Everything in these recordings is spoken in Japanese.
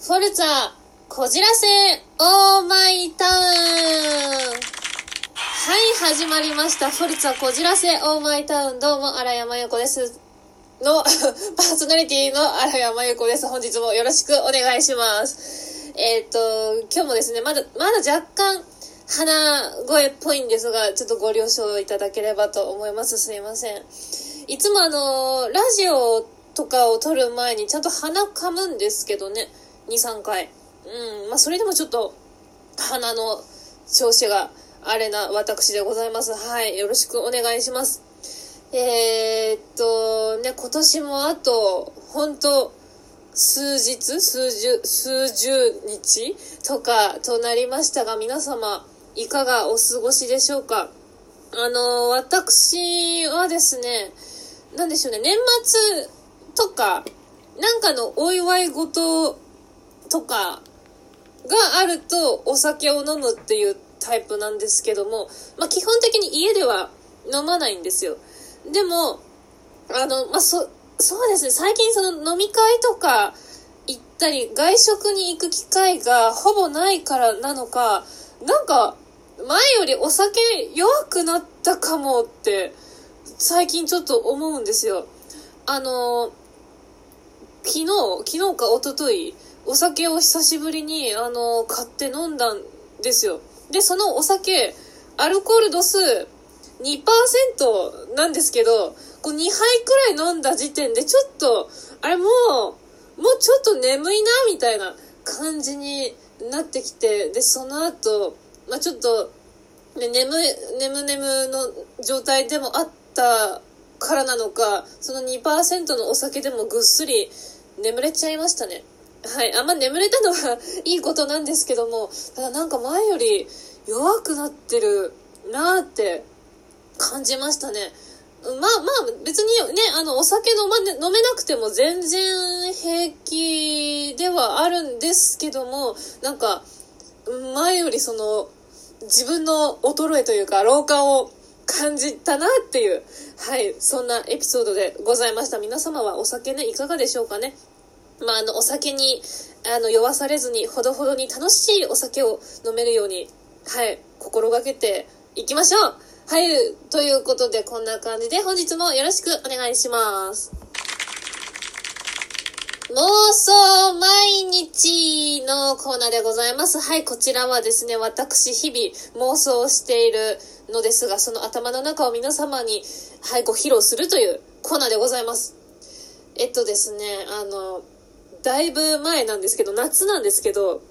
フォルツァ、こじらせ、オーマイタウンはい、始まりました。フォルツァ、こじらせ、オーマイタウン。どうも、荒山由子です。の、パーソナリティの荒山由子です。本日もよろしくお願いします。えっ、と、今日もですね、まだ、まだ若干、鼻声っぽいんですが、ちょっとご了承いただければと思います。すいません。いつもあの、ラジオとかを撮る前にちゃんと鼻噛むんですけどね。2、3回。うん。まあ、それでもちょっと、鼻の調子があれな私でございます。はい。よろしくお願いします。えー、っと、ね、今年もあと、本当数日数十、数十日とかとなりましたが、皆様、いかがお過ごしでしょうか？あの、私はですね、なんでしょうね、年末とか、なんかのお祝い事とかがあるとお酒を飲むっていうタイプなんですけども、まあ、基本的に家では飲まないんですよ。でも、あの、まあ、そ、そうですね、最近その飲み会とか行ったり、外食に行く機会がほぼないからなのか、なんか、前よりお酒弱くなったかもって、最近ちょっと思うんですよ。あの、昨日、昨日か一昨日お酒を久しぶりに、あの、買って飲んだんですよ。で、そのお酒、アルコール度数2%なんですけど、こう2杯くらい飲んだ時点でちょっと、あれもう、もうちょっと眠いな、みたいな感じになってきて、で、その後、まあ、ちょっと、ね、眠、眠眠の状態でもあったからなのか、その2%のお酒でもぐっすり眠れちゃいましたね。はい。あんま眠れたのはいいことなんですけども、ただなんか前より弱くなってるなーって感じましたね。まあまあ別にね、あのお酒飲ま、ね、飲めなくても全然平気ではあるんですけども、なんか前よりその自分の衰えというか老化を感じたなっていう、はい、そんなエピソードでございました。皆様はお酒ね、いかがでしょうかね？まあ、あの、お酒に、あの、酔わされずに、ほどほどに楽しいお酒を飲めるように、はい、心がけていきましょうはい、ということで、こんな感じで、本日もよろしくお願いします。妄想毎日のコーナーでございます。はい、こちらはですね、私、日々妄想しているのですが、その頭の中を皆様に、はい、ご披露するというコーナーでございます。えっとですね、あの、だいぶ前なんですけど、夏なんですけど、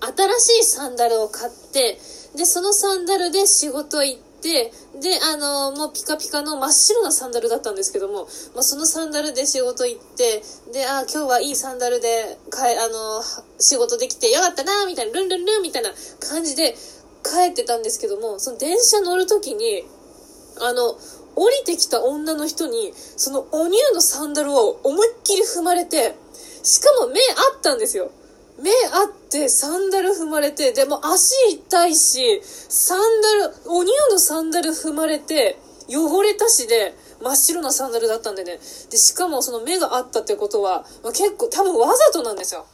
新しいサンダルを買って、で、そのサンダルで仕事行って、で、あの、もうピカピカの真っ白なサンダルだったんですけども、まあ、そのサンダルで仕事行って、で、あ、今日はいいサンダルで、かえ、あの、仕事できてよかったな、みたいな、ルンルンルンみたいな感じで帰ってたんですけども、その電車乗るときに、あの、降りてきた女の人に、そのお乳のサンダルを思いっきり踏まれて、しかも目あったんですよ。目あって、サンダル踏まれて、でも足痛いし、サンダル、お乳のサンダル踏まれて、汚れたしで、真っ白なサンダルだったんでね。で、しかもその目があったってことは、まあ、結構多分わざとなんですよ。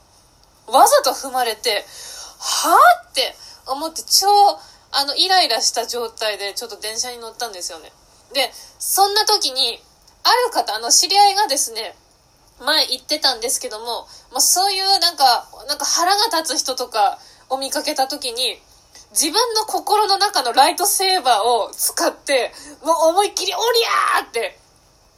わざと踏まれて、はぁって思って超、あの、イライラした状態でちょっと電車に乗ったんですよね。で、そんな時に、ある方、あの、知り合いがですね、前言ってたんですけども、まあ、そういうなんか、なんか腹が立つ人とかを見かけた時に、自分の心の中のライトセーバーを使って、もう思いっきりおりゃーって、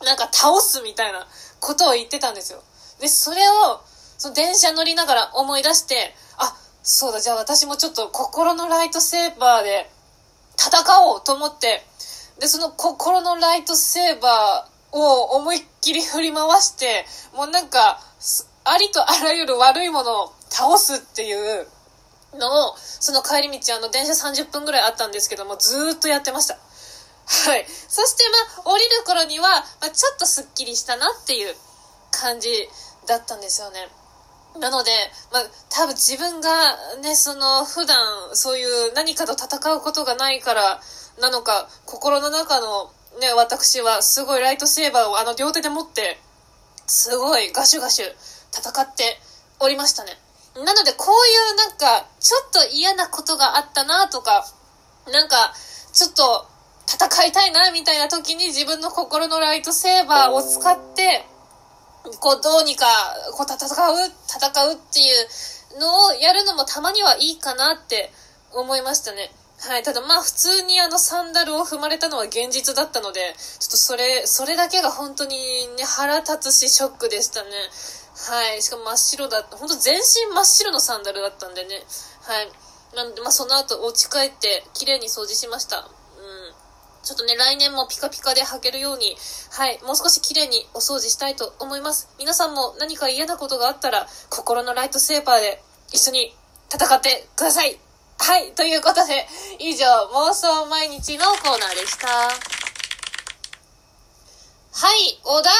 なんか倒すみたいなことを言ってたんですよ。で、それを、その電車乗りながら思い出して、あ、そうだ、じゃあ私もちょっと心のライトセーバーで戦おうと思って、で、その心のライトセーバー、を思いっきり振り回して、もうなんか、ありとあらゆる悪いものを倒すっていうのを、その帰り道、あの、電車30分ぐらいあったんですけども、ずーっとやってました。はい。そして、まあ、降りる頃には、ま、ちょっとスッキリしたなっていう感じだったんですよね。なので、まあ、多分自分がね、その、普段、そういう何かと戦うことがないからなのか、心の中のね、私はすごいライトセーバーをあの両手で持って、すごいガシュガシュ戦っておりましたね。なので、こういうなんか、ちょっと嫌なことがあったなとか、なんか、ちょっと戦いたいなみたいな時に自分の心のライトセーバーを使って、こう、どうにか、こう、戦う、戦うっていうのをやるのもたまにはいいかなって思いましたね。はい。ただまあ普通にあのサンダルを踏まれたのは現実だったので、ちょっとそれ、それだけが本当にね、腹立つしショックでしたね。はい。しかも真っ白だった。本当全身真っ白のサンダルだったんでね。はい。なのでまあその後お家帰って綺麗に掃除しました。うん。ちょっとね、来年もピカピカで履けるように、はい。もう少し綺麗にお掃除したいと思います。皆さんも何か嫌なことがあったら、心のライトセーバーで一緒に戦ってください。はい。ということで、以上、妄想毎日のコーナーでした。はい。お題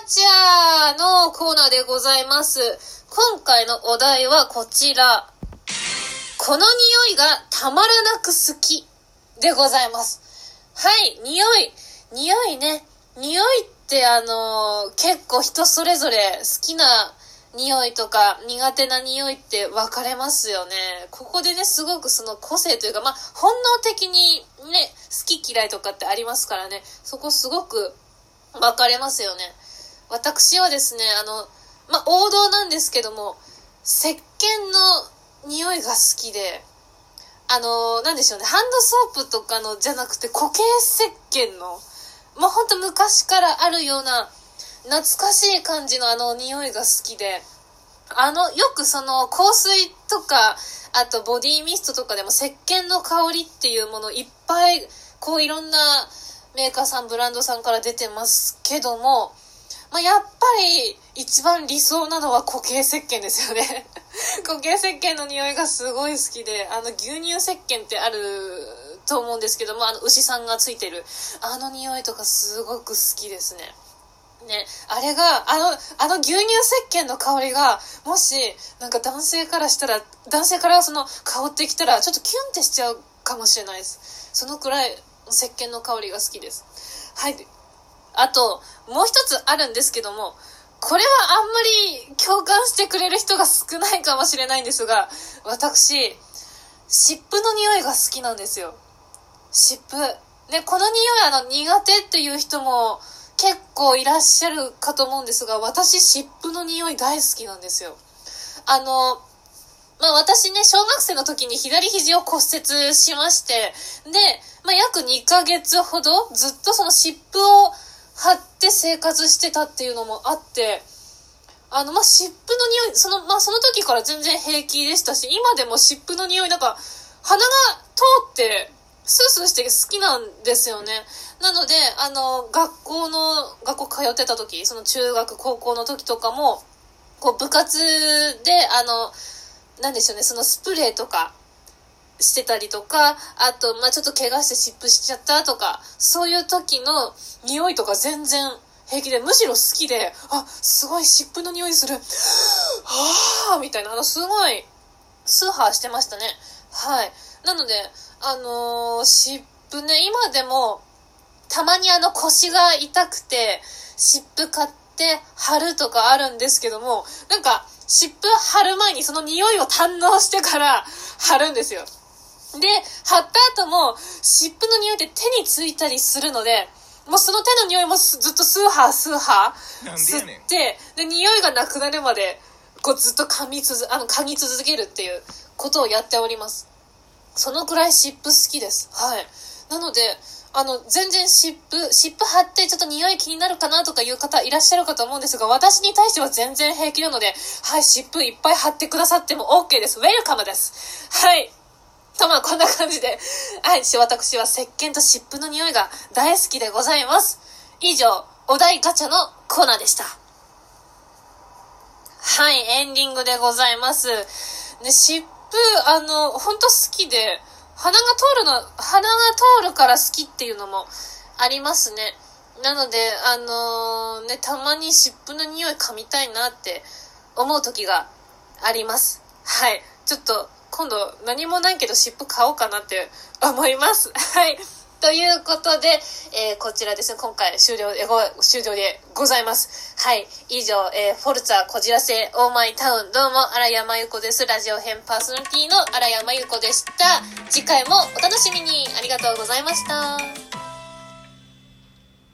ガチャのコーナーでございます。今回のお題はこちら。この匂いがたまらなく好きでございます。はい。匂い。匂いね。匂いってあのー、結構人それぞれ好きな匂いとか苦手な匂いって分かれますよね。ここでね、すごくその個性というか、まあ、本能的にね、好き嫌いとかってありますからね、そこすごく分かれますよね。私はですね、あの、まあ、王道なんですけども、石鹸の匂いが好きで、あの、なんでしょうね、ハンドソープとかのじゃなくて固形石鹸の、まあ、ほんと昔からあるような、懐かしい感じのあの匂いが好きで、あの、よくその香水とか、あとボディミストとかでも石鹸の香りっていうものいっぱい、こういろんなメーカーさん、ブランドさんから出てますけども、まあ、やっぱり一番理想なのは固形石鹸ですよね 固形石鹸の匂いがすごい好きで、あの牛乳石鹸ってあると思うんですけども、あの牛さんがついてる、あの匂いとかすごく好きですね。ね、あれが、あの、あの牛乳石鹸の香りが、もし、なんか男性からしたら、男性からその香ってきたら、ちょっとキュンってしちゃうかもしれないです。そのくらい、石鹸の香りが好きです。はい。あと、もう一つあるんですけども、これはあんまり共感してくれる人が少ないかもしれないんですが、私、湿布の匂いが好きなんですよ。湿布。ね、この匂いあの苦手っていう人も、結構いらっしゃるかと思うんですが、私、湿布の匂い大好きなんですよ。あの、まあ私ね、小学生の時に左肘を骨折しまして、で、まあ約2ヶ月ほどずっとその湿布を貼って生活してたっていうのもあって、あの、まあ、湿布の匂い、その、まあ、その時から全然平気でしたし、今でも湿布の匂い、なんか、鼻が通って、スースーして好きなんですよね。なので、あの、学校の、学校通ってた時、その中学、高校の時とかも、こう部活で、あの、なんでしょうね、そのスプレーとかしてたりとか、あと、まあちょっと怪我して湿布しちゃったとか、そういう時の匂いとか全然平気で、むしろ好きで、あ、すごい湿布の匂いする。はぁみたいな、あの、すごい、スーハーしてましたね。はい。なので、あのー、湿布ね、今でも、たまにあの腰が痛くて、湿布買って貼るとかあるんですけども、なんか、湿布貼る前にその匂いを堪能してから 貼るんですよ。で、貼った後も、湿布の匂いって手についたりするので、もうその手の匂いもずっとスーハースーハー吸って、で、匂いがなくなるまで、こうずっと噛み続、あの、嗅ぎ続けるっていうことをやっております。そのくらい湿布好きです。はい。なので、あの、全然湿布、湿布貼ってちょっと匂い気になるかなとかいう方いらっしゃるかと思うんですが、私に対しては全然平気なので、はい、湿布いっぱい貼ってくださっても OK です。ウェルカムです。はい。と、まあ、こんな感じで、はい、私は石鹸と湿布の匂いが大好きでございます。以上、お題ガチャのコーナーでした。はい、エンディングでございます。ね、湿布、あの、ほんと好きで、鼻が通るの、鼻が通るから好きっていうのもありますね。なので、あのー、ね、たまに湿布の匂い噛みたいなって思う時があります。はい。ちょっと、今度何もないけど湿布買おうかなって思います。はい。ということで、えー、こちらですね、今回終了でご、終了でございます。はい。以上、えー、フォルツァこじらせオーマイタウン、どうも、荒山由子です。ラジオ編パーソナリティの荒山由子でした。次回もお楽しみに。ありがとうございました。